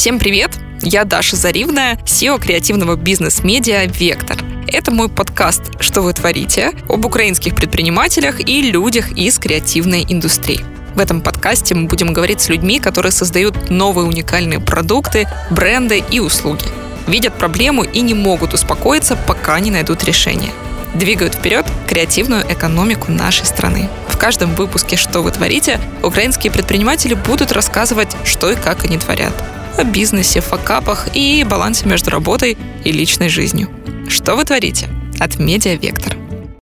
Всем привет! Я Даша Заривная, SEO креативного бизнес-медиа «Вектор». Это мой подкаст «Что вы творите?» об украинских предпринимателях и людях из креативной индустрии. В этом подкасте мы будем говорить с людьми, которые создают новые уникальные продукты, бренды и услуги. Видят проблему и не могут успокоиться, пока не найдут решение – двигают вперед креативную экономику нашей страны. В каждом выпуске «Что вы творите» украинские предприниматели будут рассказывать, что и как они творят. О бизнесе, факапах и балансе между работой и личной жизнью. Что вы творите? От Медиа Вектор.